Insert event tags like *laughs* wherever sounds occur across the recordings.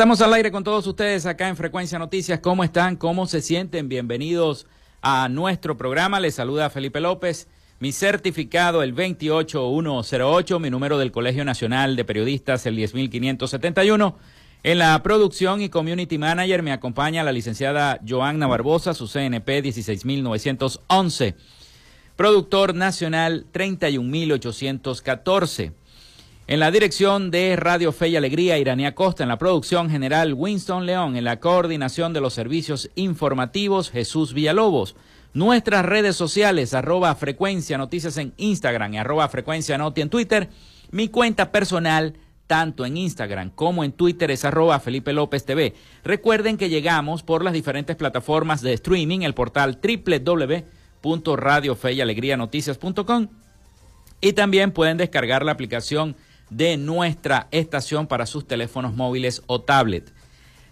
Estamos al aire con todos ustedes acá en Frecuencia Noticias. ¿Cómo están? ¿Cómo se sienten? Bienvenidos a nuestro programa. Les saluda Felipe López. Mi certificado, el 28108, mi número del Colegio Nacional de Periodistas, el 10571. En la producción y community manager me acompaña la licenciada Joanna Barbosa, su CNP 16911. Productor nacional 31814. En la dirección de Radio Fe y Alegría, Iranía Costa. En la producción general, Winston León. En la coordinación de los servicios informativos, Jesús Villalobos. Nuestras redes sociales, arroba frecuencia noticias en Instagram y arroba frecuencia noti en Twitter. Mi cuenta personal, tanto en Instagram como en Twitter, es arroba Felipe López TV. Recuerden que llegamos por las diferentes plataformas de streaming, el portal www.radiofeyalegrianoticias.com y también pueden descargar la aplicación de nuestra estación para sus teléfonos móviles o tablet.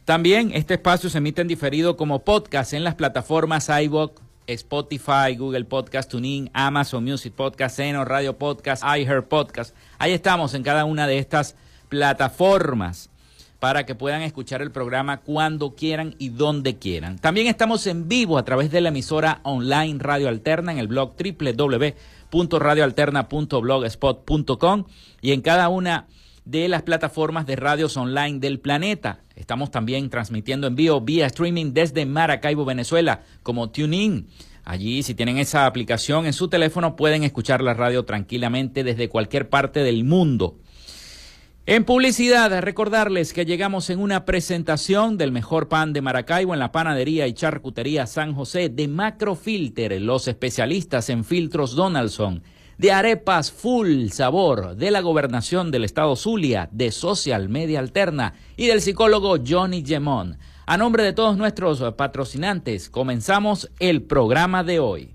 También este espacio se emite en diferido como podcast en las plataformas iVoox, Spotify, Google Podcast, TuneIn, Amazon Music Podcast, Seno, Radio Podcast, iHeart Podcast. Ahí estamos en cada una de estas plataformas para que puedan escuchar el programa cuando quieran y donde quieran. También estamos en vivo a través de la emisora online Radio Alterna en el blog www radioalterna.blogspot.com y en cada una de las plataformas de radios online del planeta. Estamos también transmitiendo en vivo vía streaming desde Maracaibo, Venezuela, como TuneIn. Allí, si tienen esa aplicación en su teléfono, pueden escuchar la radio tranquilamente desde cualquier parte del mundo. En publicidad, recordarles que llegamos en una presentación del mejor pan de Maracaibo en la panadería y charcutería San José de Macrofilter, los especialistas en filtros Donaldson, de arepas full sabor, de la gobernación del estado Zulia, de Social Media Alterna y del psicólogo Johnny Gemón. A nombre de todos nuestros patrocinantes, comenzamos el programa de hoy.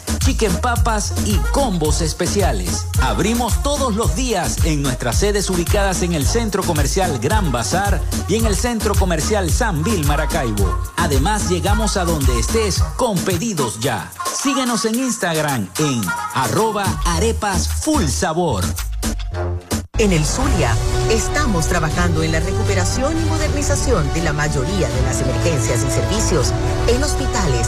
chicken papas y combos especiales. Abrimos todos los días en nuestras sedes ubicadas en el Centro Comercial Gran Bazar y en el Centro Comercial San Vil Maracaibo. Además, llegamos a donde estés con pedidos ya. Síguenos en Instagram en arroba arepas full sabor. En el Zulia estamos trabajando en la recuperación y modernización de la mayoría de las emergencias y servicios en hospitales,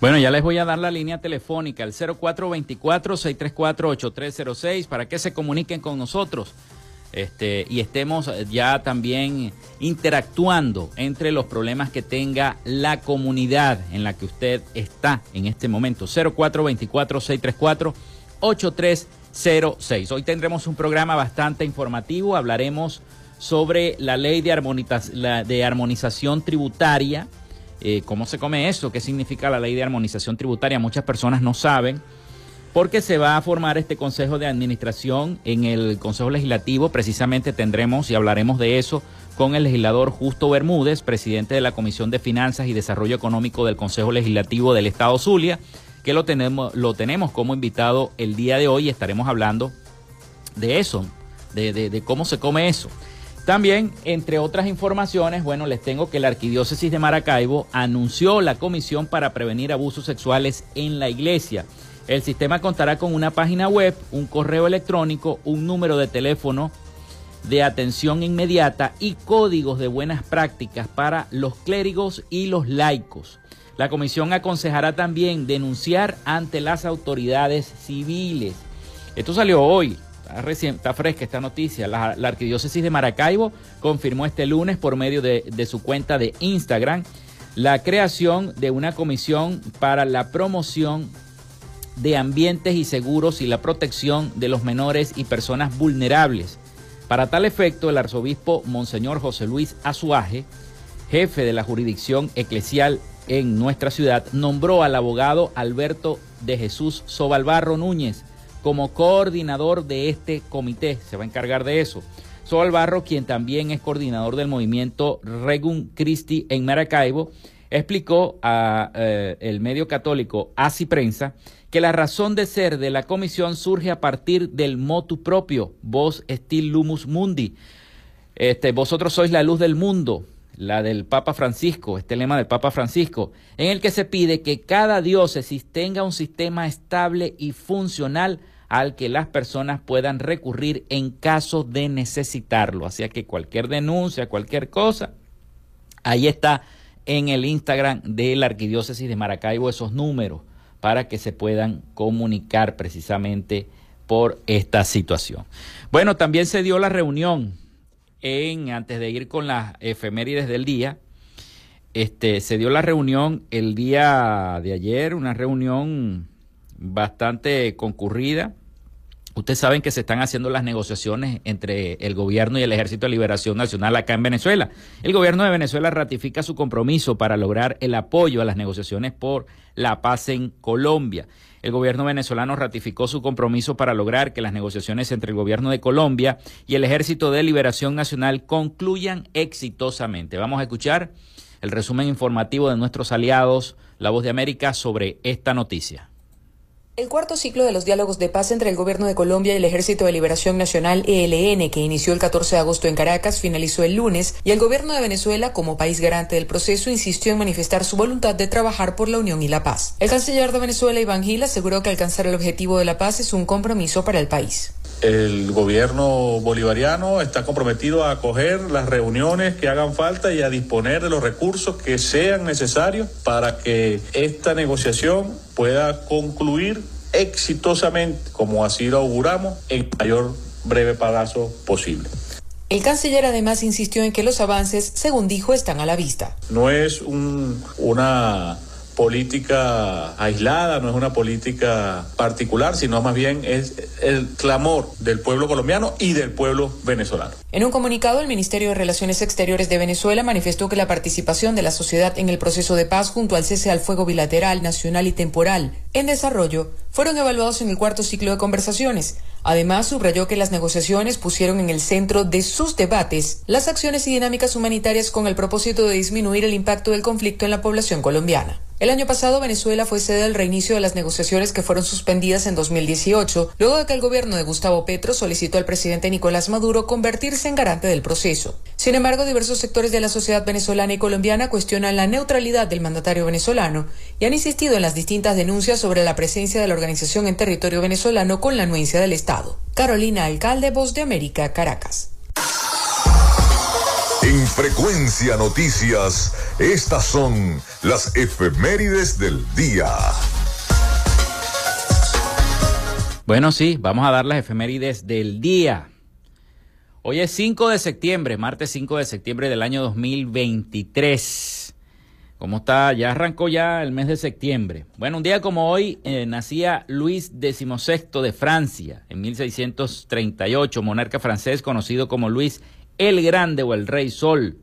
Bueno, ya les voy a dar la línea telefónica, el 0424-634-8306, para que se comuniquen con nosotros este, y estemos ya también interactuando entre los problemas que tenga la comunidad en la que usted está en este momento. 0424-634-8306. Hoy tendremos un programa bastante informativo, hablaremos sobre la ley de, de armonización tributaria eh, ¿Cómo se come eso? ¿Qué significa la ley de armonización tributaria? Muchas personas no saben porque se va a formar este Consejo de Administración en el Consejo Legislativo. Precisamente tendremos y hablaremos de eso con el legislador Justo Bermúdez, presidente de la Comisión de Finanzas y Desarrollo Económico del Consejo Legislativo del Estado Zulia, que lo tenemos, lo tenemos como invitado el día de hoy y estaremos hablando de eso, de cómo se come eso. También, entre otras informaciones, bueno, les tengo que la Arquidiócesis de Maracaibo anunció la Comisión para Prevenir Abusos Sexuales en la Iglesia. El sistema contará con una página web, un correo electrónico, un número de teléfono de atención inmediata y códigos de buenas prácticas para los clérigos y los laicos. La comisión aconsejará también denunciar ante las autoridades civiles. Esto salió hoy, Está, recién, fresca esta noticia. La, Arquidiócesis de Maracaibo confirmó este lunes por medio de, de su cuenta de Instagram la creación de una comisión para la promoción de ambientes y seguros y la protección de los menores y personas vulnerables. Para tal efecto, el arzobispo Monseñor José Luis Azuaje, jefe de la jurisdicción eclesial en nuestra ciudad, nombró al abogado Alberto de Jesús Sobalbarro Núñez como coordinador de este comité. Se va a encargar de eso. Sobalbarro, quien también es coordinador del movimiento Regum Christi en Maracaibo, explicó a eh, el medio católico Asi Prensa que la razón de ser de la comisión surge a partir del motu propio, vos stil lumus mundi. Este, vosotros sois la luz del mundo, la del Papa Francisco, este lema del Papa Francisco, en el que se pide que cada diócesis tenga un sistema estable y funcional al que las personas puedan recurrir en caso de necesitarlo. Así que cualquier denuncia, cualquier cosa, ahí está en el Instagram de la Arquidiócesis de Maracaibo esos números para que se puedan comunicar precisamente por esta situación. Bueno, también se dio la reunión en antes de ir con las efemérides del día. Este, se dio la reunión el día de ayer, una reunión bastante concurrida Ustedes saben que se están haciendo las negociaciones entre el gobierno y el Ejército de Liberación Nacional acá en Venezuela. El gobierno de Venezuela ratifica su compromiso para lograr el apoyo a las negociaciones por la paz en Colombia. El gobierno venezolano ratificó su compromiso para lograr que las negociaciones entre el gobierno de Colombia y el Ejército de Liberación Nacional concluyan exitosamente. Vamos a escuchar el resumen informativo de nuestros aliados, La Voz de América, sobre esta noticia. El cuarto ciclo de los diálogos de paz entre el Gobierno de Colombia y el Ejército de Liberación Nacional ELN, que inició el 14 de agosto en Caracas, finalizó el lunes y el Gobierno de Venezuela, como país garante del proceso, insistió en manifestar su voluntad de trabajar por la unión y la paz. El canciller de Venezuela, Iván Gil, aseguró que alcanzar el objetivo de la paz es un compromiso para el país. El gobierno bolivariano está comprometido a acoger las reuniones que hagan falta y a disponer de los recursos que sean necesarios para que esta negociación pueda concluir exitosamente, como así lo auguramos, en mayor breve plazo posible. El canciller además insistió en que los avances, según dijo, están a la vista. No es un, una política aislada, no es una política particular, sino más bien es el clamor del pueblo colombiano y del pueblo venezolano. En un comunicado, el Ministerio de Relaciones Exteriores de Venezuela manifestó que la participación de la sociedad en el proceso de paz junto al cese al fuego bilateral, nacional y temporal en desarrollo fueron evaluados en el cuarto ciclo de conversaciones. Además, subrayó que las negociaciones pusieron en el centro de sus debates las acciones y dinámicas humanitarias con el propósito de disminuir el impacto del conflicto en la población colombiana. El año pasado Venezuela fue sede del reinicio de las negociaciones que fueron suspendidas en 2018, luego de que el gobierno de Gustavo Petro solicitó al presidente Nicolás Maduro convertirse en garante del proceso. Sin embargo, diversos sectores de la sociedad venezolana y colombiana cuestionan la neutralidad del mandatario venezolano y han insistido en las distintas denuncias sobre la presencia de la organización en territorio venezolano con la anuencia del Estado. Carolina Alcalde, Voz de América, Caracas. En Frecuencia Noticias, estas son las efemérides del día. Bueno, sí, vamos a dar las efemérides del día. Hoy es 5 de septiembre, martes 5 de septiembre del año 2023. ¿Cómo está? Ya arrancó ya el mes de septiembre. Bueno, un día como hoy eh, nacía Luis XVI de Francia en 1638, monarca francés conocido como Luis el Grande o el Rey Sol.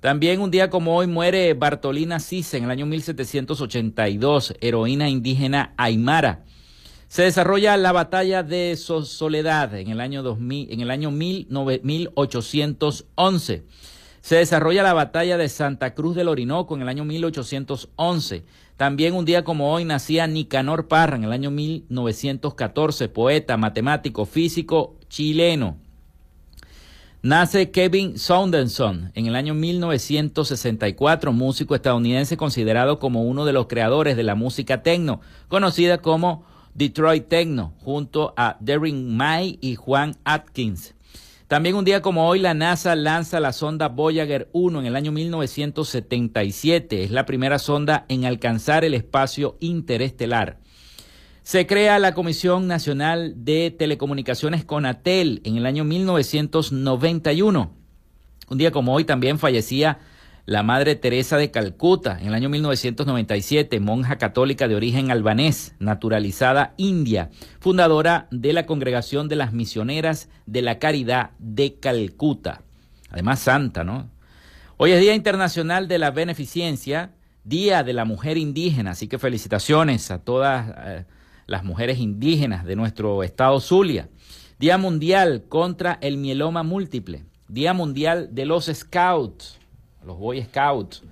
También un día como hoy muere Bartolina Cisa en el año 1782, heroína indígena aymara. Se desarrolla la batalla de Soledad en el año, 2000, en el año 1811. Se desarrolla la batalla de Santa Cruz del Orinoco en el año 1811. También un día como hoy nacía Nicanor Parra en el año 1914, poeta, matemático, físico chileno. Nace Kevin Saunderson en el año 1964, músico estadounidense considerado como uno de los creadores de la música techno, conocida como Detroit Techno, junto a Derring May y Juan Atkins. También un día como hoy la NASA lanza la sonda Voyager 1 en el año 1977. Es la primera sonda en alcanzar el espacio interestelar. Se crea la Comisión Nacional de Telecomunicaciones CONATEL en el año 1991. Un día como hoy también fallecía la Madre Teresa de Calcuta, en el año 1997, monja católica de origen albanés, naturalizada india, fundadora de la Congregación de las Misioneras de la Caridad de Calcuta. Además, santa, ¿no? Hoy es Día Internacional de la Beneficencia, Día de la Mujer Indígena, así que felicitaciones a todas eh, las mujeres indígenas de nuestro estado Zulia. Día Mundial contra el Mieloma Múltiple, Día Mundial de los Scouts, los Boy Scouts,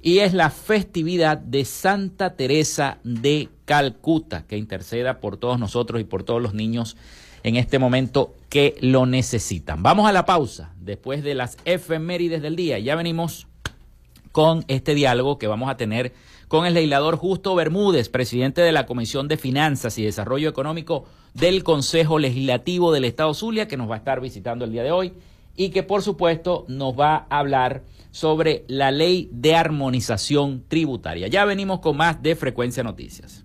y es la festividad de Santa Teresa de Calcuta, que interceda por todos nosotros y por todos los niños en este momento que lo necesitan. Vamos a la pausa después de las efemérides del día. Ya venimos con este diálogo que vamos a tener con el legislador Justo Bermúdez, presidente de la Comisión de Finanzas y Desarrollo Económico del Consejo Legislativo del Estado Zulia, que nos va a estar visitando el día de hoy y que por supuesto nos va a hablar sobre la ley de armonización tributaria. Ya venimos con más de Frecuencia Noticias.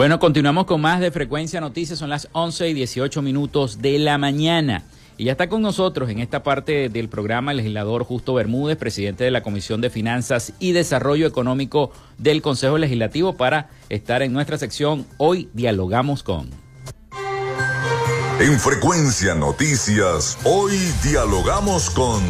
Bueno, continuamos con más de Frecuencia Noticias. Son las 11 y 18 minutos de la mañana. Y ya está con nosotros en esta parte del programa el legislador Justo Bermúdez, presidente de la Comisión de Finanzas y Desarrollo Económico del Consejo Legislativo, para estar en nuestra sección Hoy Dialogamos con. En Frecuencia Noticias, hoy dialogamos con...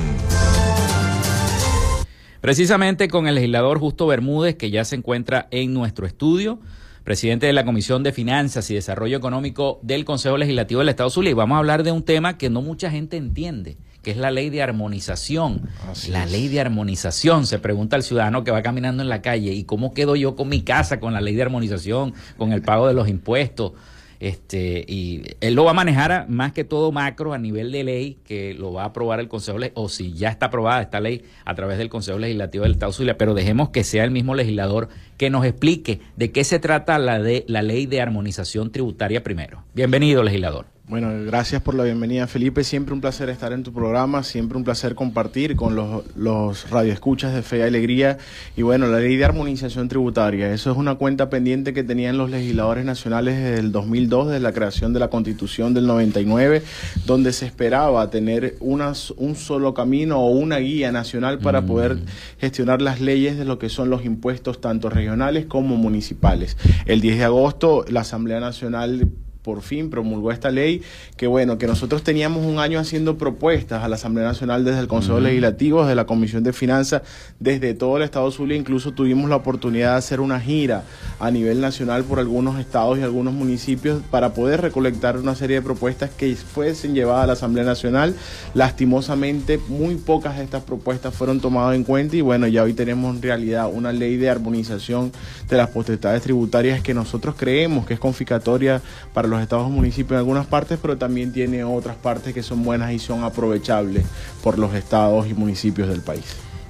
Precisamente con el legislador Justo Bermúdez, que ya se encuentra en nuestro estudio presidente de la Comisión de Finanzas y Desarrollo Económico del Consejo Legislativo del Estado Zulia. Y vamos a hablar de un tema que no mucha gente entiende, que es la ley de armonización. la ley de armonización, se pregunta al ciudadano que va caminando en la calle, ¿y cómo quedo yo con mi casa, con la ley de armonización, con el pago de los impuestos? Este, y él lo va a manejar más que todo macro a nivel de ley, que lo va a aprobar el Consejo, o si ya está aprobada esta ley a través del Consejo Legislativo del Estado Zulia, pero dejemos que sea el mismo legislador que nos explique de qué se trata la, de, la ley de armonización tributaria primero. Bienvenido, legislador. Bueno, gracias por la bienvenida, Felipe. Siempre un placer estar en tu programa, siempre un placer compartir con los, los radioescuchas de Fe y Alegría. Y bueno, la ley de armonización tributaria, eso es una cuenta pendiente que tenían los legisladores nacionales desde el 2002, desde la creación de la Constitución del 99, donde se esperaba tener unas, un solo camino o una guía nacional para mm. poder gestionar las leyes de lo que son los impuestos tanto regionales como municipales. El 10 de agosto, la Asamblea Nacional por fin promulgó esta ley, que bueno, que nosotros teníamos un año haciendo propuestas a la Asamblea Nacional desde el Consejo Legislativo, desde la Comisión de Finanzas, desde todo el Estado Zulia, incluso tuvimos la oportunidad de hacer una gira a nivel nacional por algunos estados y algunos municipios para poder recolectar una serie de propuestas que fuesen llevadas a la Asamblea Nacional. Lastimosamente, muy pocas de estas propuestas fueron tomadas en cuenta y bueno, ya hoy tenemos en realidad una ley de armonización de las potestades tributarias que nosotros creemos que es confiscatoria para los estados y municipios en algunas partes, pero también tiene otras partes que son buenas y son aprovechables por los estados y municipios del país.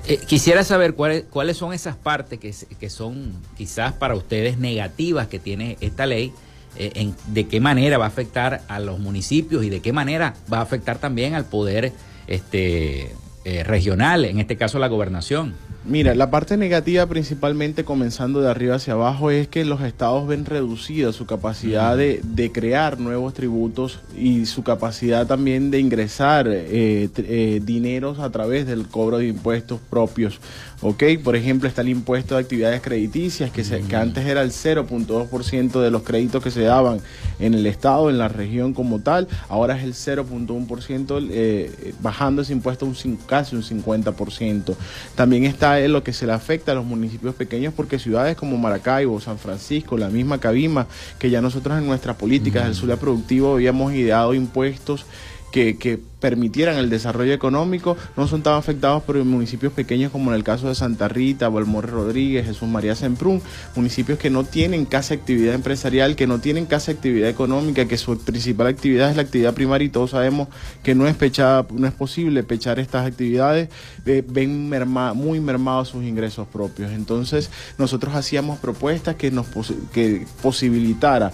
Eh, quisiera saber cuáles, cuáles son esas partes que, que, son quizás para ustedes negativas que tiene esta ley, eh, en, de qué manera va a afectar a los municipios y de qué manera va a afectar también al poder este, eh, regional, en este caso la gobernación. Mira, la parte negativa principalmente comenzando de arriba hacia abajo es que los estados ven reducida su capacidad de, de crear nuevos tributos y su capacidad también de ingresar eh, eh, dineros a través del cobro de impuestos propios ¿ok? Por ejemplo, está el impuesto de actividades crediticias, que, se, que antes era el 0.2% de los créditos que se daban en el Estado, en la región como tal, ahora es el 0.1%, eh, bajando ese impuesto un, casi un 50%. También está en lo que se le afecta a los municipios pequeños, porque ciudades como Maracaibo, San Francisco, la misma Cabima, que ya nosotros en nuestras políticas del Zulia Productivo habíamos ideado impuestos que, permitieran el desarrollo económico no son tan afectados por municipios pequeños como en el caso de Santa Rita, Valmore Rodríguez, Jesús María Semprún, municipios que no tienen casi actividad empresarial, que no tienen casi actividad económica, que su principal actividad es la actividad primaria y todos sabemos que no es pechada, no es posible pechar estas actividades, eh, ven muy mermados sus ingresos propios. Entonces, nosotros hacíamos propuestas que nos que posibilitara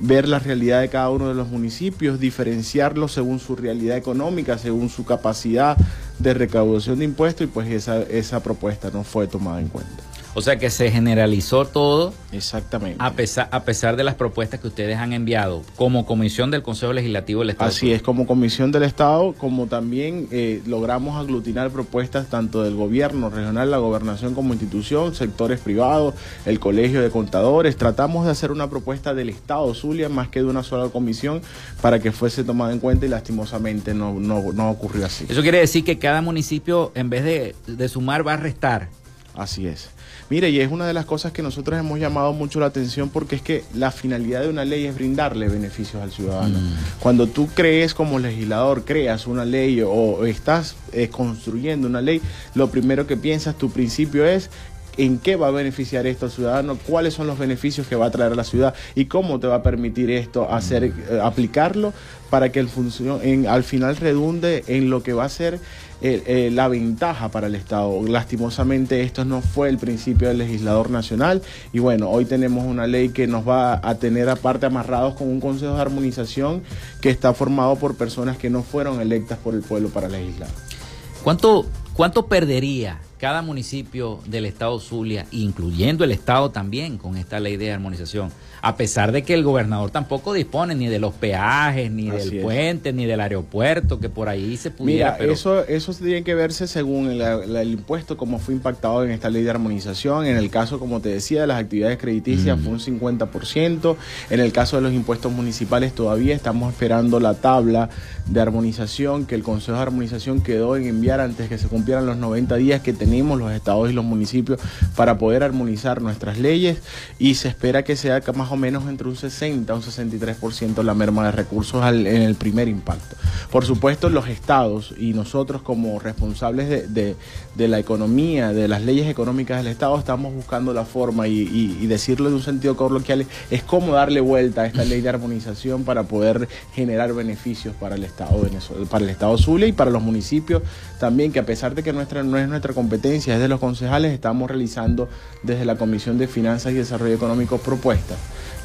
ver la realidad de cada uno de los municipios, diferenciarlos según su realidad económica, según su capacidad de recaudación de impuestos y pues esa, esa propuesta no fue tomada en cuenta. O sea que se generalizó todo. Exactamente. A pesar, a pesar de las propuestas que ustedes han enviado como comisión del Consejo Legislativo del Estado. Así es, como comisión del Estado, como también eh, logramos aglutinar propuestas tanto del gobierno regional, la gobernación como institución, sectores privados, el colegio de contadores. Tratamos de hacer una propuesta del Estado Zulia más que de una sola comisión para que fuese tomada en cuenta y lastimosamente no, no, no ocurrió así. Eso quiere decir que cada municipio en vez de, de sumar va a restar. Así es. Mire, y es una de las cosas que nosotros hemos llamado mucho la atención porque es que la finalidad de una ley es brindarle beneficios al ciudadano. Mm. Cuando tú crees como legislador, creas una ley o estás eh, construyendo una ley, lo primero que piensas, tu principio es en qué va a beneficiar esto al ciudadano, cuáles son los beneficios que va a traer a la ciudad y cómo te va a permitir esto hacer, mm. eh, aplicarlo para que el función, en, al final redunde en lo que va a ser eh, eh, la ventaja para el Estado. Lastimosamente esto no fue el principio del legislador nacional y bueno, hoy tenemos una ley que nos va a tener aparte amarrados con un consejo de armonización que está formado por personas que no fueron electas por el pueblo para legislar. ¿Cuánto, cuánto perdería cada municipio del Estado Zulia, incluyendo el Estado también, con esta ley de armonización? a pesar de que el gobernador tampoco dispone ni de los peajes, ni del puente, ni del aeropuerto, que por ahí se pudiera. Mira, eso, eso tiene que verse según el, impuesto, como fue impactado en esta ley de armonización. En el caso, como te decía, de las actividades crediticias fue un 50%. En el caso de los impuestos municipales todavía estamos esperando la tabla de armonización que el Consejo de Armonización quedó en enviar antes que se cumplieran los 90 días que tenemos los estados y los municipios para poder armonizar nuestras leyes y se espera que sea más o menos entre un 60 a un 63% la merma de recursos en el primer impacto. Por supuesto, los estados y nosotros como responsables de, la economía, de las leyes económicas del Estado, estamos buscando la forma y, decirlo de un sentido coloquial, es cómo darle vuelta a esta ley de armonización para poder generar beneficios para el Estado para el Estado Zulia y para los municipios también, que a pesar de que nuestra, no es nuestra competencia, es de los concejales, estamos realizando desde la Comisión de Finanzas y Desarrollo Económico propuestas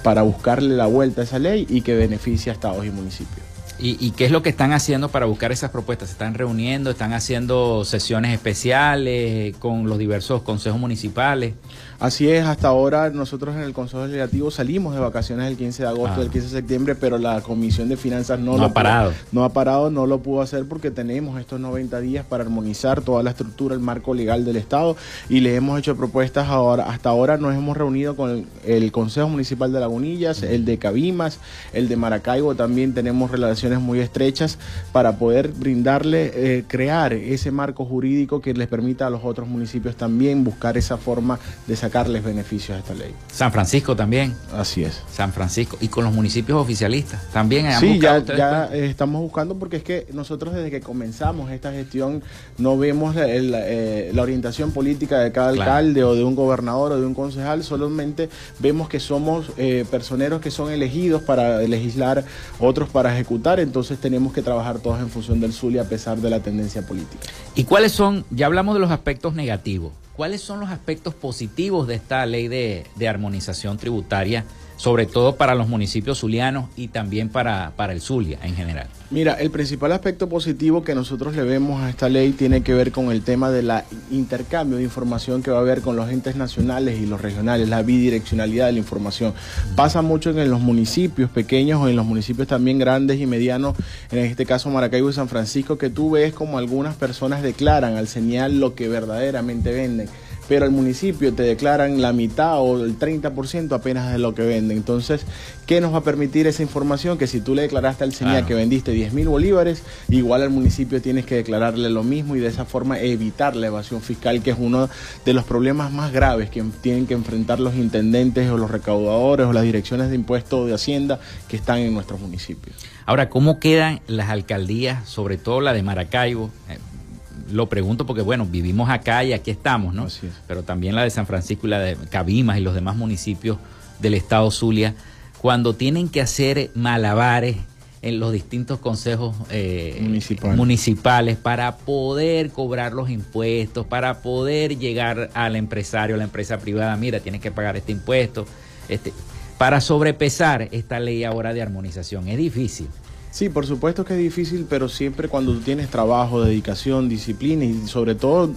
para buscarle la vuelta a esa ley y que beneficie a estados y municipios. ¿Y, qué es lo que están haciendo para buscar esas propuestas? ¿Se están reuniendo? ¿Están haciendo sesiones especiales con los diversos consejos municipales? Así es, hasta ahora nosotros en el Consejo Legislativo salimos de vacaciones el 15 de agosto, el 15 de septiembre, pero la Comisión de Finanzas no, lo ha parado. no ha parado, no lo pudo hacer porque tenemos estos 90 días para armonizar toda la estructura, el marco legal del Estado y le hemos hecho propuestas ahora. Hasta ahora nos hemos reunido con el, Consejo Municipal de Lagunillas, el de Cabimas, el de Maracaibo, también tenemos relaciones muy estrechas para poder brindarle, eh, crear ese marco jurídico que les permita a los otros municipios también buscar esa forma de sacar sacarles beneficios a esta ley. San Francisco también. Así es. San Francisco. Y con los municipios oficialistas también. Sí, ya, ya estamos buscando porque es que nosotros desde que comenzamos esta gestión no vemos la, eh, orientación política de cada alcalde o de un gobernador o de un concejal, solamente vemos que somos eh, personeros que son elegidos para legislar, otros para ejecutar, entonces tenemos que trabajar todos en función del Zulia a pesar de la tendencia política. ¿Y cuáles son, ya hablamos de los aspectos negativos, ¿Cuáles son los aspectos positivos de esta ley de, armonización tributaria, sobre todo para los municipios zulianos y también para, para el Zulia en general? Mira, el principal aspecto positivo que nosotros le vemos a esta ley tiene que ver con el tema de la intercambio de información que va a haber con los entes nacionales y los regionales, la bidireccionalidad de la información. Pasa mucho en los municipios pequeños o en los municipios también grandes y medianos, en este caso Maracaibo y San Francisco, que tú ves como algunas personas declaran al señal lo que verdaderamente venden pero al municipio te declaran la mitad o el 30% apenas de lo que venden. Entonces, ¿qué nos va a permitir esa información? Que si tú le declaraste al señal que vendiste 10 mil bolívares, igual al municipio tienes que declararle lo mismo y de esa forma evitar la evasión fiscal, que es uno de los problemas más graves que tienen que enfrentar los intendentes o los recaudadores o las direcciones de impuestos de Hacienda que están en nuestros municipios. Ahora, ¿cómo quedan las alcaldías, sobre todo la de Maracaibo? Lo pregunto porque, bueno, vivimos acá y aquí estamos, ¿no? Pero también la de San Francisco y la de Cabimas y los demás municipios del estado Zulia, cuando tienen que hacer malabares en los distintos consejos eh, municipales para poder cobrar los impuestos, para poder llegar al empresario, a la empresa privada, mira, tienes que pagar este impuesto, este, para sobrepesar esta ley ahora de armonización. Es difícil. Sí, por supuesto que es difícil, pero siempre cuando tú tienes trabajo, dedicación, disciplina y sobre todo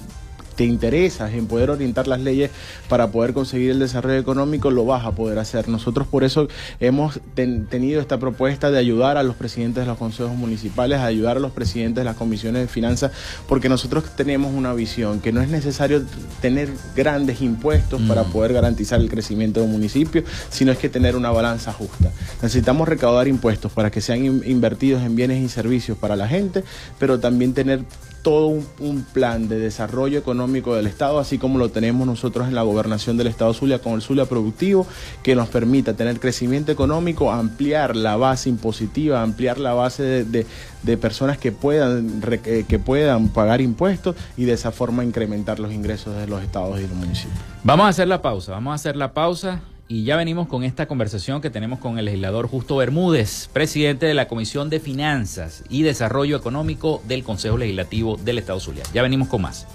te interesas en poder orientar las leyes para poder conseguir el desarrollo económico, lo vas a poder hacer. Nosotros por eso hemos tenido esta propuesta de ayudar a los presidentes de los consejos municipales, a ayudar a los presidentes de las comisiones de finanzas, porque nosotros tenemos una visión que no es necesario tener grandes impuestos para mm. poder garantizar el crecimiento de un municipio, sino es que tener una balanza justa. Necesitamos recaudar impuestos para que sean invertidos en bienes y servicios para la gente, pero también tener todo un, plan de desarrollo económico del Estado, así como lo tenemos nosotros en la gobernación del Estado Zulia con el Zulia Productivo, que nos permita tener crecimiento económico, ampliar la base impositiva, ampliar la base de, personas que puedan, eh, que puedan pagar impuestos y de esa forma incrementar los ingresos de los estados y los municipios. Vamos a hacer la pausa, vamos a hacer la pausa. Y ya venimos con esta conversación que tenemos con el legislador Justo Bermúdez, presidente de la Comisión de Finanzas y Desarrollo Económico del Consejo Legislativo del Estado Zulia. Ya venimos con más.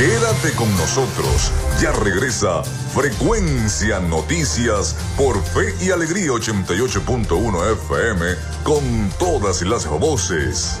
Quédate con nosotros. Ya regresa Frecuencia Noticias por Fe y Alegría 88.1 FM con todas las voces.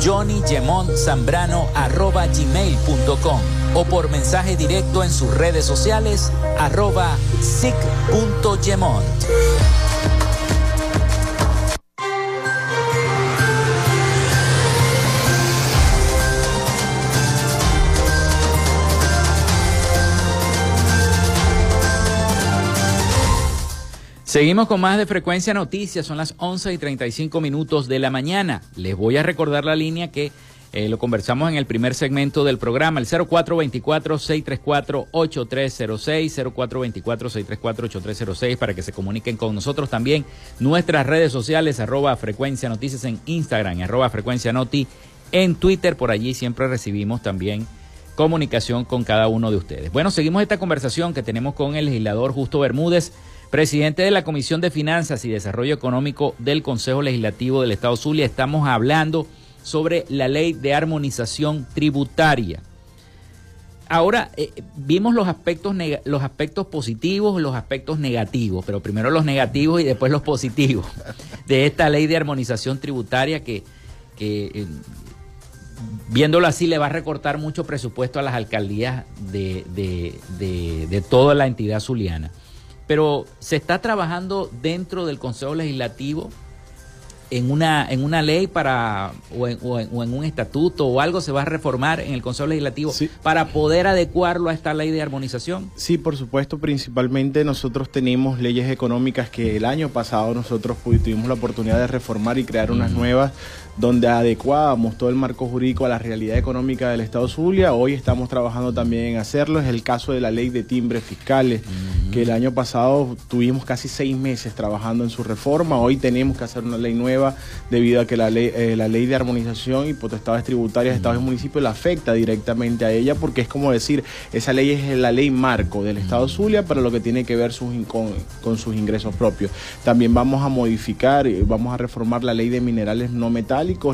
johnnygemontzambrano.gmail.com o por mensaje directo en sus redes sociales arroba. Seguimos con más de Frecuencia Noticias, son las 11 y 35 minutos de la mañana. Les voy a recordar la línea que eh, lo conversamos en el primer segmento del programa, el 0424-634-8306, 0424-634-8306, para que se comuniquen con nosotros también. Nuestras redes sociales, arroba Frecuencia Noticias en Instagram, arroba Frecuencia Noti en Twitter, por allí siempre recibimos también comunicación con cada uno de ustedes. Bueno, seguimos esta conversación que tenemos con el legislador Justo Bermúdez presidente de la Comisión de Finanzas y Desarrollo Económico del Consejo Legislativo del Estado Zulia. Estamos hablando sobre la ley de armonización tributaria. Ahora, eh, vimos los aspectos, los aspectos positivos, los aspectos negativos, pero primero los negativos y después los positivos de esta ley de armonización tributaria que, eh, viéndolo así, le va a recortar mucho presupuesto a las alcaldías de, de toda la entidad zuliana pero se está trabajando dentro del Consejo Legislativo en una, en una ley para, o en, un estatuto o algo se va a reformar en el Consejo Legislativo para poder adecuarlo a esta ley de armonización? Sí, por supuesto, principalmente nosotros tenemos leyes económicas que el año pasado nosotros tuvimos la oportunidad de reformar y crear unas nuevas donde adecuábamos todo el marco jurídico a la realidad económica del Estado Zulia. Hoy estamos trabajando también en hacerlo. Es el caso de la ley de timbres fiscales, que el año pasado tuvimos casi seis meses trabajando en su reforma. Hoy tenemos que hacer una ley nueva debido a que la ley, eh, la ley de armonización y potestades tributarias de estados y municipios la afecta directamente a ella, porque es como decir, esa ley es la ley marco del Estado Zulia para lo que tiene que ver sus, con, con sus ingresos propios. También vamos a modificar, vamos a reformar la ley de minerales no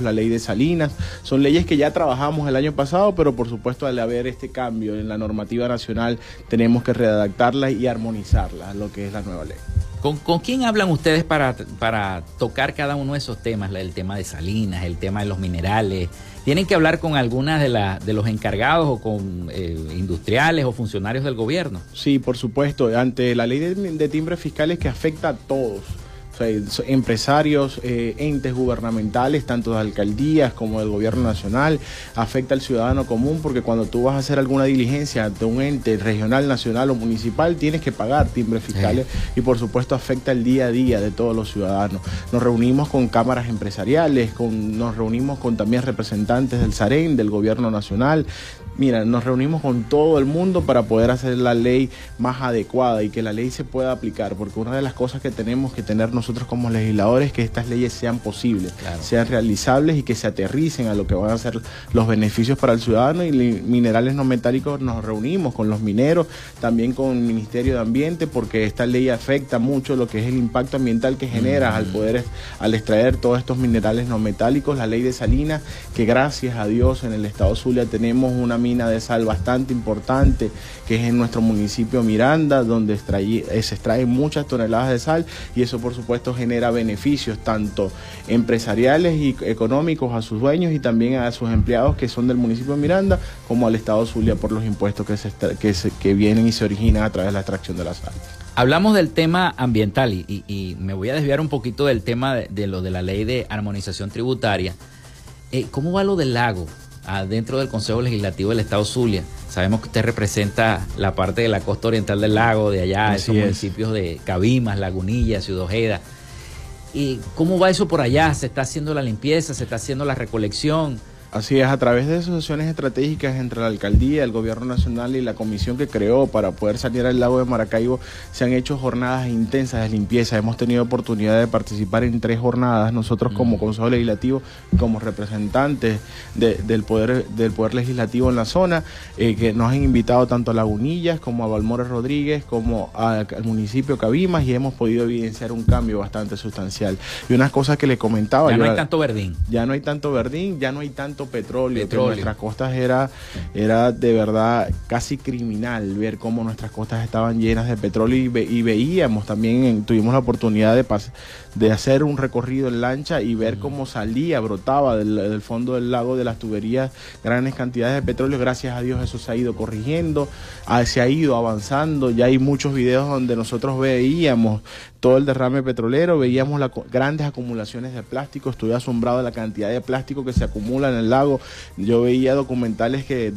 la ley de Salinas, son leyes que ya trabajamos el año pasado, pero por supuesto al haber este cambio en la normativa nacional tenemos que redactarla y armonizarla, lo que es la nueva ley. ¿Con, quién hablan ustedes para, para tocar cada uno de esos temas? El tema de Salinas, el tema de los minerales. ¿Tienen que hablar con algunas de, la, de los encargados o con eh, industriales o funcionarios del gobierno? Sí, por supuesto. Ante la ley de, de timbres fiscales que afecta a todos empresarios, eh, entes gubernamentales, tanto de alcaldías como del gobierno nacional, afecta al ciudadano común porque cuando tú vas a hacer alguna diligencia de un ente regional, nacional o municipal, tienes que pagar timbres fiscales y por supuesto afecta el día a día de todos los ciudadanos. Nos reunimos con cámaras empresariales, con, nos reunimos con también representantes del SAREN, del gobierno nacional, mira, nos reunimos con todo el mundo para poder hacer la ley más adecuada y que la ley se pueda aplicar, porque una de las cosas que tenemos que tener nosotros como legisladores es que estas leyes sean posibles, sean realizables y que se aterricen a lo que van a ser los beneficios para el ciudadano. Y minerales no metálicos nos reunimos con los mineros, también con el Ministerio de Ambiente, porque esta ley afecta mucho lo que es el impacto ambiental que genera al poder, al extraer todos estos minerales no metálicos, la ley de Salinas, que gracias a Dios en el estado Zulia tenemos una mina de sal bastante importante, que es en nuestro municipio Miranda, donde eh, se extraen muchas toneladas de sal y eso por supuesto genera beneficios tanto empresariales y económicos a sus dueños y también a sus empleados que son del municipio de Miranda, como al Estado Zulia por los impuestos que, se, que, vienen y se originan a través de la extracción de la sal. Hablamos del tema ambiental y, me voy a desviar un poquito del tema de, lo de la ley de armonización tributaria. Eh, ¿Cómo va lo del lago? Dentro del Consejo Legislativo del Estado Zulia. Sabemos que usted representa la parte de la costa oriental del lago, de allá, esos municipios de Cabimas, Lagunilla, Ciudad Ojeda. ¿Y cómo va eso por allá? ¿Se está haciendo la limpieza? ¿Se está haciendo la recolección? Así es, a través de asociaciones estratégicas entre la alcaldía, el gobierno nacional y la comisión que creó para poder salir al lago de Maracaibo, se han hecho jornadas intensas de limpieza. Hemos tenido oportunidad de participar en tres jornadas, nosotros como mm. Consejo Legislativo, como representantes del, poder, del Poder Legislativo en la zona, eh, que nos han invitado tanto a Lagunillas como a Valmores Rodríguez, como al municipio Cabimas, y hemos podido evidenciar un cambio bastante sustancial. Y unas cosas que le comentaba... Ya no hay tanto verdín. Ya no hay tanto verdín, ya no hay tanto petróleo, que nuestras costas era, era de verdad casi criminal ver cómo nuestras costas estaban llenas de petróleo y, veíamos también, tuvimos la oportunidad de, de hacer un recorrido en lancha y ver cómo salía, brotaba del, fondo del lago de las tuberías grandes cantidades de petróleo. Gracias a Dios eso se ha ido corrigiendo, ah, se ha ido avanzando. Ya hay muchos videos donde nosotros veíamos todo el derrame petrolero, veíamos las grandes acumulaciones de plástico. Estuve asombrado de la cantidad de plástico que se acumula en el lago. Yo veía documentales que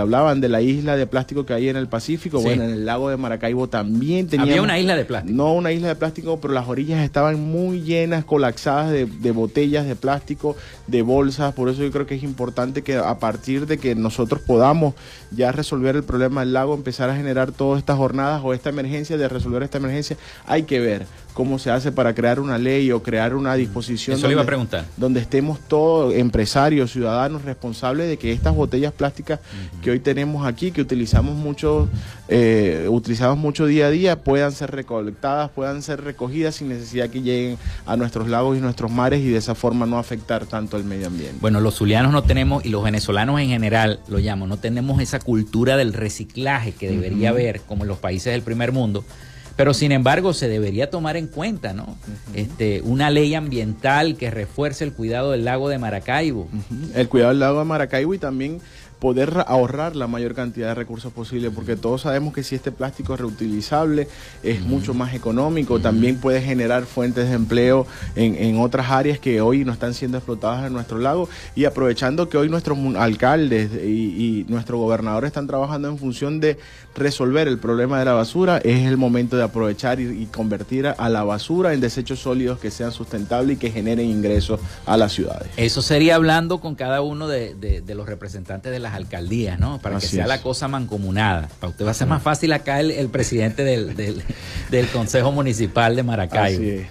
hablaban de la isla de plástico que hay en el Pacífico. Bueno, en el lago de Maracaibo también tenía. Había una isla de plástico. No una isla de plástico, pero las orillas estaban muy muy llenas, colapsadas de, botellas de plástico, de bolsas. Por eso yo creo que es importante que a partir de que nosotros podamos ya resolver el problema del lago, empezar a generar todas estas jornadas o esta emergencia, de resolver esta emergencia, hay que ver cómo se hace para crear una ley o crear una disposición donde, iba a preguntar. donde estemos todos empresarios, ciudadanos responsables de que estas botellas plásticas que hoy tenemos aquí, que utilizamos mucho, eh, utilizamos mucho día a día, puedan ser recolectadas, puedan ser recogidas sin necesidad que lleguen a nuestros lagos y nuestros mares y de esa forma no afectar tanto al medio ambiente. Bueno, los zulianos no tenemos, y los venezolanos en general lo llamo, no tenemos esa cultura del reciclaje que debería haber como en los países del primer mundo pero sin embargo se debería tomar en cuenta, ¿no? Este, una ley ambiental que refuerce el cuidado del lago de Maracaibo. El cuidado del lago de Maracaibo y también poder ahorrar la mayor cantidad de recursos posible, porque todos sabemos que si este plástico es reutilizable, es mucho más económico, también puede generar fuentes de empleo en, en, otras áreas que hoy no están siendo explotadas en nuestro lago. Y aprovechando que hoy nuestros alcaldes y, y nuestro gobernador están trabajando en función de resolver el problema de la basura, es el momento de aprovechar y, convertir a, la basura en desechos sólidos que sean sustentables y que generen ingresos a las ciudades. Eso sería hablando con cada uno de, los representantes de las alcaldías, ¿no? Para que sea la cosa mancomunada. Para usted va a ser más fácil acá el, presidente del, del, Consejo Municipal de Maracaibo.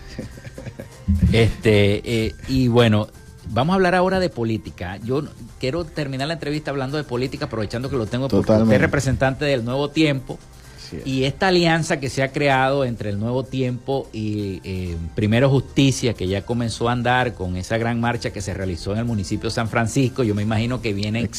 Este, eh, y bueno, vamos a hablar ahora de política. Yo quiero terminar la entrevista hablando de política, aprovechando que lo tengo porque usted es representante del Nuevo Tiempo. Y esta alianza que se ha creado entre el Nuevo Tiempo y eh, Primero Justicia, que ya comenzó a andar con esa gran marcha que se realizó en el municipio de San Francisco, yo me imagino que vienen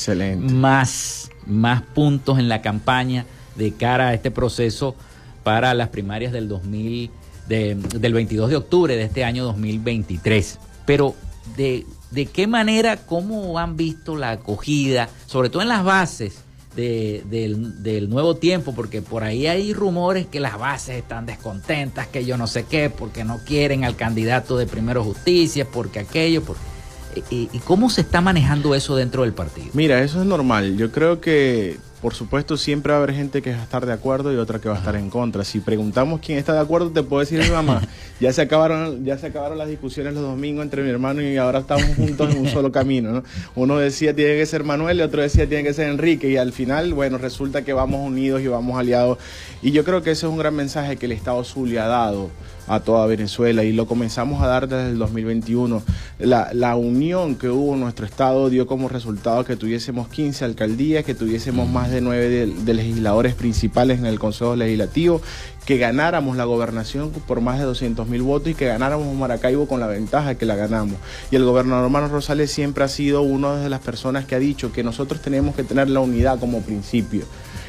más, más puntos en la campaña de cara a este proceso para las primarias del 2000, del 22 de octubre de este año 2023. Pero de de qué manera, cómo han visto la acogida, sobre todo en las bases del, nuevo tiempo, porque por ahí hay rumores que las bases están descontentas, que yo no sé qué, porque no quieren al candidato de Primero Justicia, porque aquello, porque... ¿Y, y cómo se está manejando eso dentro del partido? Mira, eso es normal. Yo creo que por supuesto, siempre va a haber gente que va a estar de acuerdo y otra que va a estar en contra. Si preguntamos quién está de acuerdo, te puedo decir mi mamá. *laughs* Ya se acabaron, ya se acabaron las discusiones los domingos entre mi hermano y ahora estamos juntos en un solo camino. ¿no? Uno decía tiene que ser Manuel y otro decía tiene que ser Enrique. Y al final, bueno, resulta que vamos unidos y vamos aliados. Y yo creo que ese es un gran mensaje que el Estado Zulia ha dado a toda Venezuela y lo comenzamos a dar desde el 2021. La, la unión que hubo en nuestro estado dio como resultado que tuviésemos 15 alcaldías, que tuviésemos más de 9 de, legisladores principales en el Consejo Legislativo, que ganáramos la gobernación por más de 200 mil votos y que ganáramos Maracaibo con la ventaja que la ganamos. Y el gobernador Mano Rosales siempre ha sido una de las personas que ha dicho que nosotros tenemos que tener la unidad como principio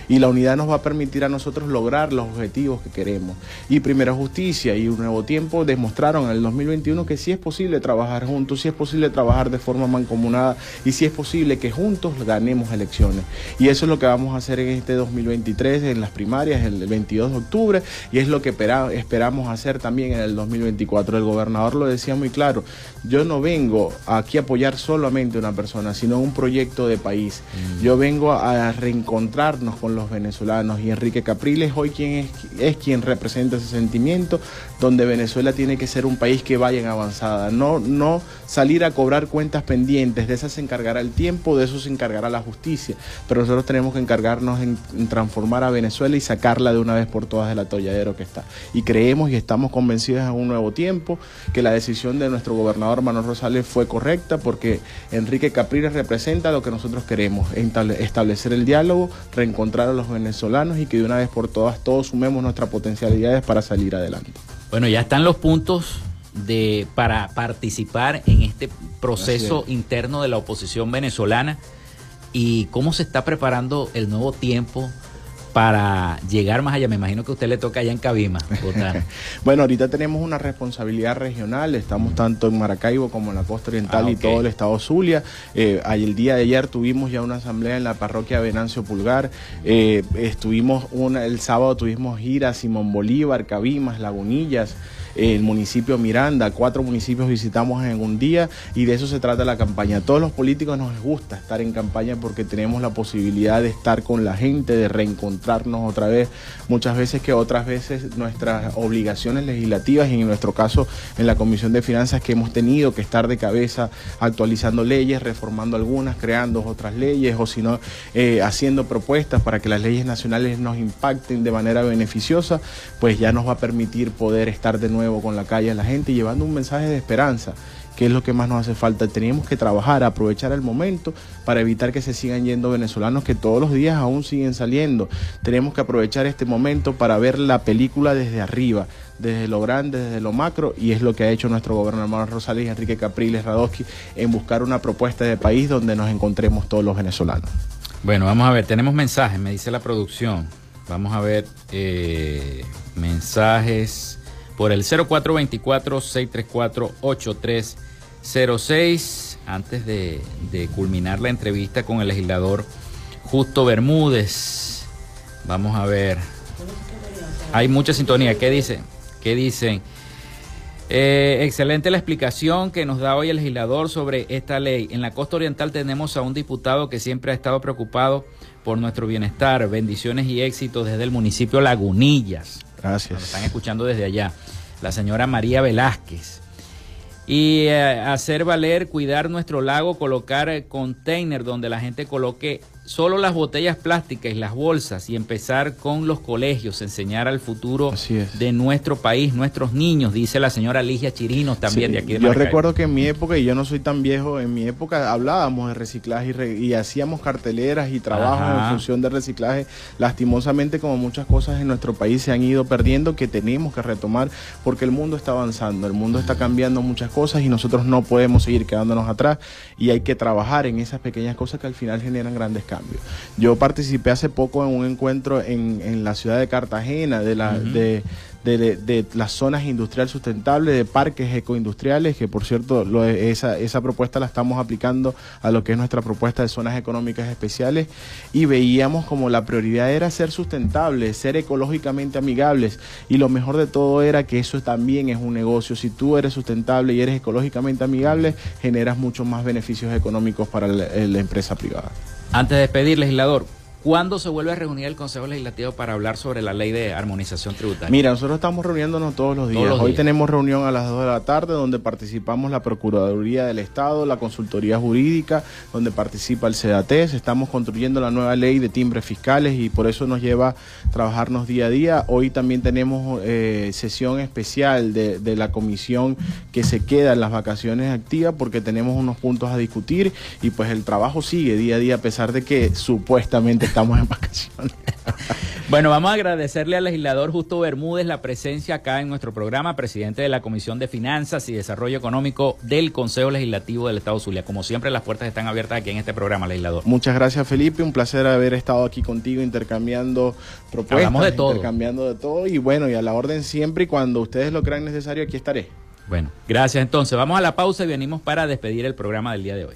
y la unidad nos va a permitir a nosotros lograr los objetivos que queremos. Y Primera Justicia y Un Nuevo Tiempo demostraron en el 2021 que sí es posible trabajar juntos, sí es posible trabajar de forma mancomunada y sí es posible que juntos ganemos elecciones. Y eso es lo que vamos a hacer en este 2023, en las primarias, el 22 de octubre, y es lo que esperamos hacer también en el 2024. El gobernador lo decía muy claro, yo no vengo aquí a apoyar solamente a una persona, sino un proyecto de país. Mm. Yo vengo a reencontrarnos con los venezolanos. Y Enrique Capriles hoy quien es, quien representa ese sentimiento donde Venezuela tiene que ser un país que vaya en avanzada, no, no salir a cobrar cuentas pendientes, de esas se encargará el tiempo, de eso se encargará la justicia, pero nosotros tenemos que encargarnos en, transformar a Venezuela y sacarla de una vez por todas del atolladero que está. Y creemos y estamos convencidos en un nuevo tiempo que la decisión de nuestro gobernador Manuel Rosales fue correcta porque Enrique Capriles representa lo que nosotros queremos, establecer el diálogo, reencontrar a los venezolanos y que de una vez por todas todos sumemos nuestras potencialidades para salir adelante. Bueno, ya están los puntos de para participar en este proceso interno de la oposición venezolana y cómo se está preparando el nuevo tiempo para llegar más allá? Me imagino que a usted le toca allá en Cabima *laughs* bueno, ahorita tenemos una responsabilidad regional, estamos tanto en Maracaibo como en la costa oriental ah, y todo el estado Zulia. Eh, el día de ayer tuvimos ya una asamblea en la parroquia Venancio Pulgar, eh, estuvimos una, el sábado tuvimos gira Simón Bolívar, Cabimas, Lagunillas el municipio Miranda, cuatro municipios visitamos en un día y de eso se trata la campaña. A todos los políticos nos gusta estar en campaña porque tenemos la posibilidad de estar con la gente, de reencontrarnos otra vez, muchas veces que otras veces nuestras obligaciones legislativas y en nuestro caso en la Comisión de Finanzas que hemos tenido que estar de cabeza actualizando leyes, reformando algunas, creando otras leyes o si no eh, haciendo propuestas para que las leyes nacionales nos impacten de manera beneficiosa, pues ya nos va a permitir poder estar de nuevo con la calle la gente, llevando un mensaje de esperanza, que es lo que más nos hace falta. Teníamos que trabajar, aprovechar el momento para evitar que se sigan yendo venezolanos que todos los días aún siguen saliendo. Tenemos que aprovechar este momento para ver la película desde arriba, desde lo grande, desde lo macro, y es lo que ha hecho nuestro gobernador Rosales y Enrique Capriles Radowski en buscar una propuesta de país donde nos encontremos todos los venezolanos. Bueno, vamos a ver, tenemos mensajes, me dice la producción. Vamos a ver eh, mensajes por el 0424-634-8306. Antes de, culminar la entrevista con el legislador Justo Bermúdez. Vamos a ver. Hay mucha sintonía. ¿Qué dicen? ¿Qué dicen? Eh, excelente la explicación que nos da hoy el legislador sobre esta ley. En la costa oriental tenemos a un diputado que siempre ha estado preocupado por nuestro bienestar. Bendiciones y éxitos desde el municipio Lagunillas. Gracias. Nos están escuchando desde allá. La señora María Velázquez. Y eh, hacer valer, cuidar nuestro lago, colocar container donde la gente coloque solo las botellas plásticas y las bolsas y empezar con los colegios, enseñar al futuro de nuestro país, nuestros niños, dice la señora Ligia Chirinos también de aquí de Yo recuerdo que en mi época, y yo no soy tan viejo, en mi época hablábamos de reciclaje y, hacíamos carteleras y trabajos en función de reciclaje. Lastimosamente, como muchas cosas en nuestro país se han ido perdiendo, que tenemos que retomar porque el mundo está avanzando, el mundo está cambiando muchas cosas y nosotros no podemos seguir quedándonos atrás y hay que trabajar en esas pequeñas cosas que al final generan grandes cambios. Yo participé hace poco en un encuentro en, en la ciudad de Cartagena de, la, de, de, las zonas industriales sustentables, de parques ecoindustriales, que por cierto lo, esa, esa propuesta la estamos aplicando a lo que es nuestra propuesta de zonas económicas especiales y veíamos como la prioridad era ser sustentables, ser ecológicamente amigables y lo mejor de todo era que eso también es un negocio. Si tú eres sustentable y eres ecológicamente amigable, generas muchos más beneficios económicos para la empresa privada. Antes de despedir, legislador, ¿Cuándo se vuelve a reunir el Consejo Legislativo para hablar sobre la ley de armonización tributaria? Mira, nosotros estamos reuniéndonos todos los días. Hoy tenemos reunión a las 2 de la tarde donde participamos la Procuraduría del Estado, la Consultoría Jurídica, donde participa el CDATES. Estamos construyendo la nueva ley de timbres fiscales y por eso nos lleva a trabajarnos día a día. Hoy también tenemos eh, sesión especial de, de la comisión que se queda en las vacaciones activas porque tenemos unos puntos a discutir y pues el trabajo sigue día a día a pesar de que supuestamente estamos en vacaciones. *laughs* Bueno, vamos a agradecerle al legislador Justo Bermúdez la presencia acá en nuestro programa, presidente de la Comisión de Finanzas y Desarrollo Económico del Consejo Legislativo del Estado Zulia. Como siempre, las puertas están abiertas aquí en este programa, legislador. Muchas gracias, Felipe. Un placer haber estado aquí contigo intercambiando propuestas. Hablamos de todo. Intercambiando de todo. Y bueno, y a la orden siempre y cuando ustedes lo crean necesario, aquí estaré. Bueno, gracias. Entonces, vamos a la pausa y venimos para despedir el programa del día de hoy.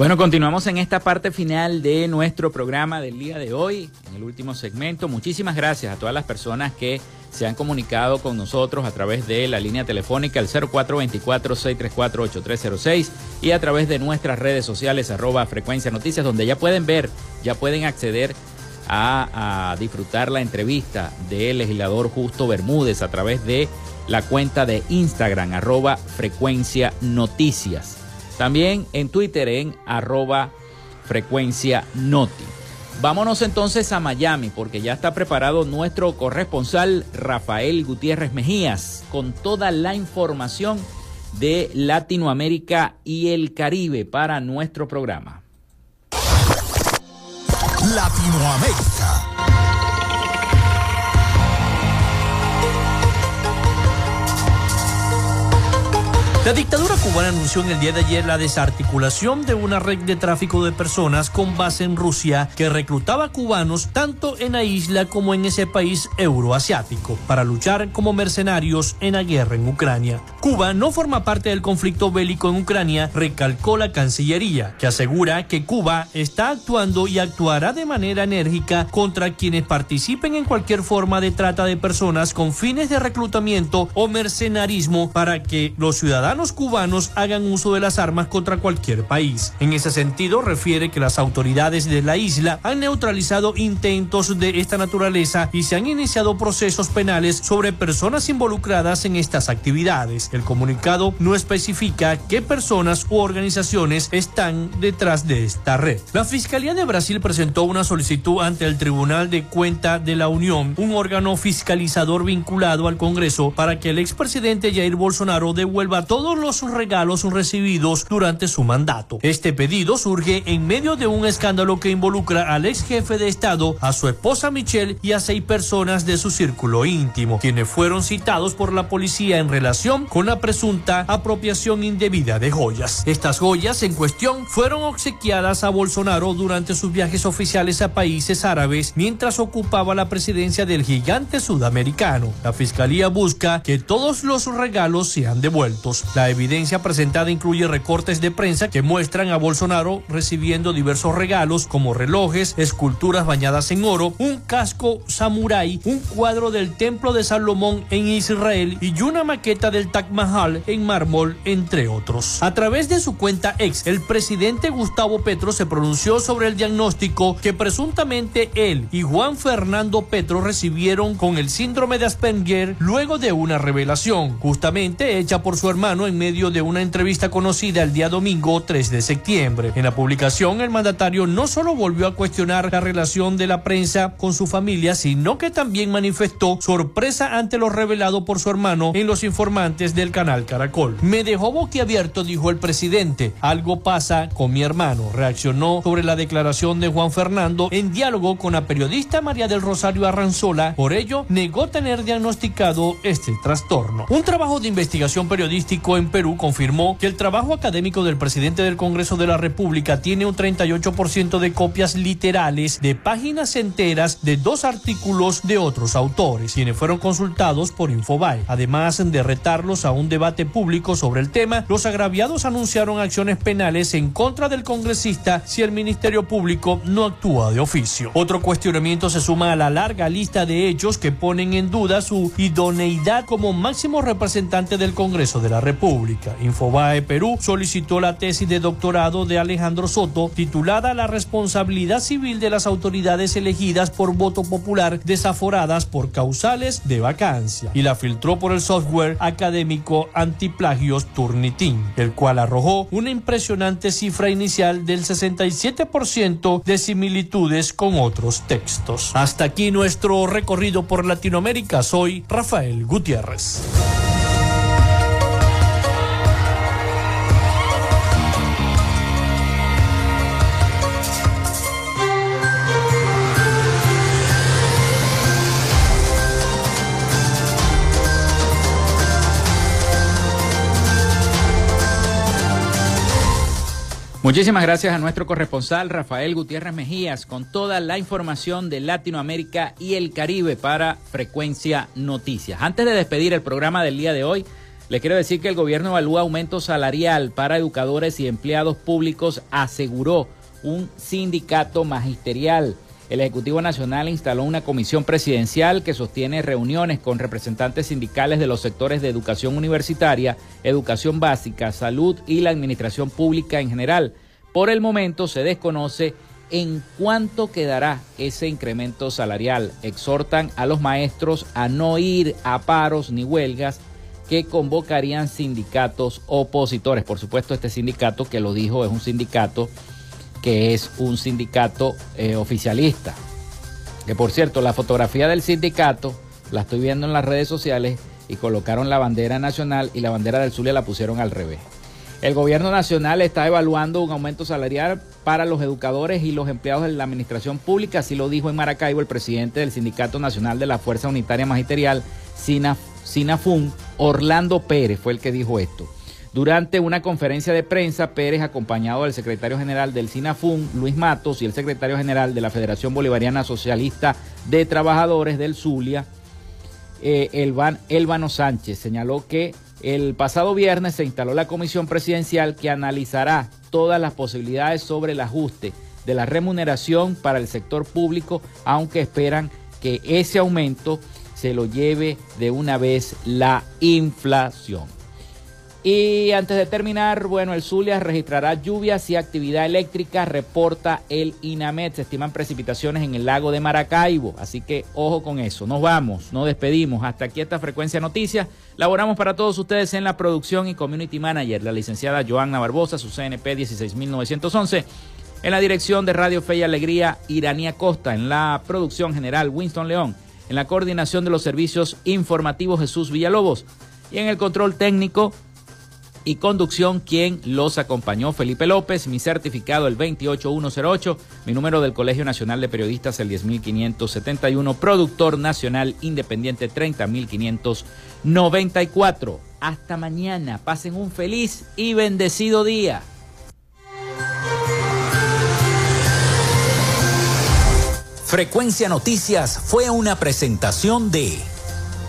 Bueno, continuamos en esta parte final de nuestro programa del día de hoy, en el último segmento. Muchísimas gracias a todas las personas que se han comunicado con nosotros a través de la línea telefónica el 0424-634-8306 y a través de nuestras redes sociales arroba frecuencia noticias, donde ya pueden ver, ya pueden acceder a, a disfrutar la entrevista del legislador Justo Bermúdez a través de la cuenta de Instagram arroba frecuencia noticias. También en Twitter en arroba frecuencia noti. Vámonos entonces a Miami porque ya está preparado nuestro corresponsal Rafael Gutiérrez Mejías con toda la información de Latinoamérica y el Caribe para nuestro programa. Latinoamérica. La dictadura cubana anunció en el día de ayer la desarticulación de una red de tráfico de personas con base en Rusia que reclutaba cubanos tanto en la isla como en ese país euroasiático para luchar como mercenarios en la guerra en Ucrania. Cuba no forma parte del conflicto bélico en Ucrania, recalcó la Cancillería, que asegura que Cuba está actuando y actuará de manera enérgica contra quienes participen en cualquier forma de trata de personas con fines de reclutamiento o mercenarismo para que los ciudadanos ciudadanos cubanos hagan uso de las armas contra cualquier país. En ese sentido, refiere que las autoridades de la isla han neutralizado intentos de esta naturaleza y se han iniciado procesos penales sobre personas involucradas en estas actividades. El comunicado no especifica qué personas u organizaciones están detrás de esta red. La Fiscalía de Brasil presentó una solicitud ante el Tribunal de Cuenta de la Unión, un órgano fiscalizador vinculado al Congreso, para que el expresidente Jair Bolsonaro devuelva todos los regalos recibidos durante su mandato. Este pedido surge en medio de un escándalo que involucra al ex jefe de Estado, a su esposa Michelle y a seis personas de su círculo íntimo, quienes fueron citados por la policía en relación con la presunta apropiación indebida de joyas. Estas joyas en cuestión fueron obsequiadas a Bolsonaro durante sus viajes oficiales a países árabes mientras ocupaba la presidencia del gigante sudamericano. La fiscalía busca que todos los regalos sean devueltos. La evidencia presentada incluye recortes de prensa que muestran a Bolsonaro recibiendo diversos regalos como relojes, esculturas bañadas en oro, un casco samurái, un cuadro del Templo de Salomón en Israel y una maqueta del Taj Mahal en mármol, entre otros. A través de su cuenta ex, el presidente Gustavo Petro se pronunció sobre el diagnóstico que presuntamente él y Juan Fernando Petro recibieron con el síndrome de Asperger luego de una revelación, justamente hecha por su hermano en medio de una entrevista conocida el día domingo 3 de septiembre. En la publicación, el mandatario no solo volvió a cuestionar la relación de la prensa con su familia, sino que también manifestó sorpresa ante lo revelado por su hermano en los informantes del canal Caracol. Me dejó boquiabierto, dijo el presidente. Algo pasa con mi hermano. Reaccionó sobre la declaración de Juan Fernando en diálogo con la periodista María del Rosario Arranzola. Por ello, negó tener diagnosticado este trastorno. Un trabajo de investigación periodístico en Perú confirmó que el trabajo académico del presidente del Congreso de la República tiene un 38% de copias literales de páginas enteras de dos artículos de otros autores, quienes fueron consultados por Infobae. Además de retarlos a un debate público sobre el tema, los agraviados anunciaron acciones penales en contra del congresista si el Ministerio Público no actúa de oficio. Otro cuestionamiento se suma a la larga lista de hechos que ponen en duda su idoneidad como máximo representante del Congreso de la República. Infobae Perú solicitó la tesis de doctorado de Alejandro Soto titulada La responsabilidad civil de las autoridades elegidas por voto popular desaforadas por causales de vacancia y la filtró por el software académico antiplagios Turnitin, el cual arrojó una impresionante cifra inicial del 67% de similitudes con otros textos. Hasta aquí nuestro recorrido por Latinoamérica. Soy Rafael Gutiérrez. Muchísimas gracias a nuestro corresponsal Rafael Gutiérrez Mejías con toda la información de Latinoamérica y el Caribe para Frecuencia Noticias. Antes de despedir el programa del día de hoy, le quiero decir que el gobierno evalúa aumento salarial para educadores y empleados públicos, aseguró un sindicato magisterial. El Ejecutivo Nacional instaló una comisión presidencial que sostiene reuniones con representantes sindicales de los sectores de educación universitaria, educación básica, salud y la administración pública en general. Por el momento se desconoce en cuánto quedará ese incremento salarial. Exhortan a los maestros a no ir a paros ni huelgas que convocarían sindicatos opositores. Por supuesto, este sindicato que lo dijo es un sindicato que es un sindicato eh, oficialista. Que por cierto, la fotografía del sindicato la estoy viendo en las redes sociales y colocaron la bandera nacional y la bandera del Zulia la pusieron al revés. El gobierno nacional está evaluando un aumento salarial para los educadores y los empleados de la administración pública, así lo dijo en Maracaibo el presidente del Sindicato Nacional de la Fuerza Unitaria Magisterial, SINAFUN, Orlando Pérez, fue el que dijo esto. Durante una conferencia de prensa, Pérez, acompañado del secretario general del SINAFUN, Luis Matos, y el secretario general de la Federación Bolivariana Socialista de Trabajadores del Zulia, eh, Elvano Sánchez, señaló que el pasado viernes se instaló la comisión presidencial que analizará todas las posibilidades sobre el ajuste de la remuneración para el sector público, aunque esperan que ese aumento se lo lleve de una vez la inflación. Y antes de terminar, bueno, el Zulia registrará lluvias y actividad eléctrica, reporta el INAMED. Se estiman precipitaciones en el lago de Maracaibo, así que ojo con eso. Nos vamos, nos despedimos. Hasta aquí esta frecuencia noticias. Laboramos para todos ustedes en la producción y community manager, la licenciada Joanna Barbosa, su CNP 16911. En la dirección de Radio Fe y Alegría, Iranía Costa. En la producción general, Winston León. En la coordinación de los servicios informativos, Jesús Villalobos. Y en el control técnico, y conducción, quien los acompañó, Felipe López, mi certificado el 28108, mi número del Colegio Nacional de Periodistas el 10571, productor nacional independiente 30594. Hasta mañana, pasen un feliz y bendecido día. Frecuencia Noticias fue una presentación de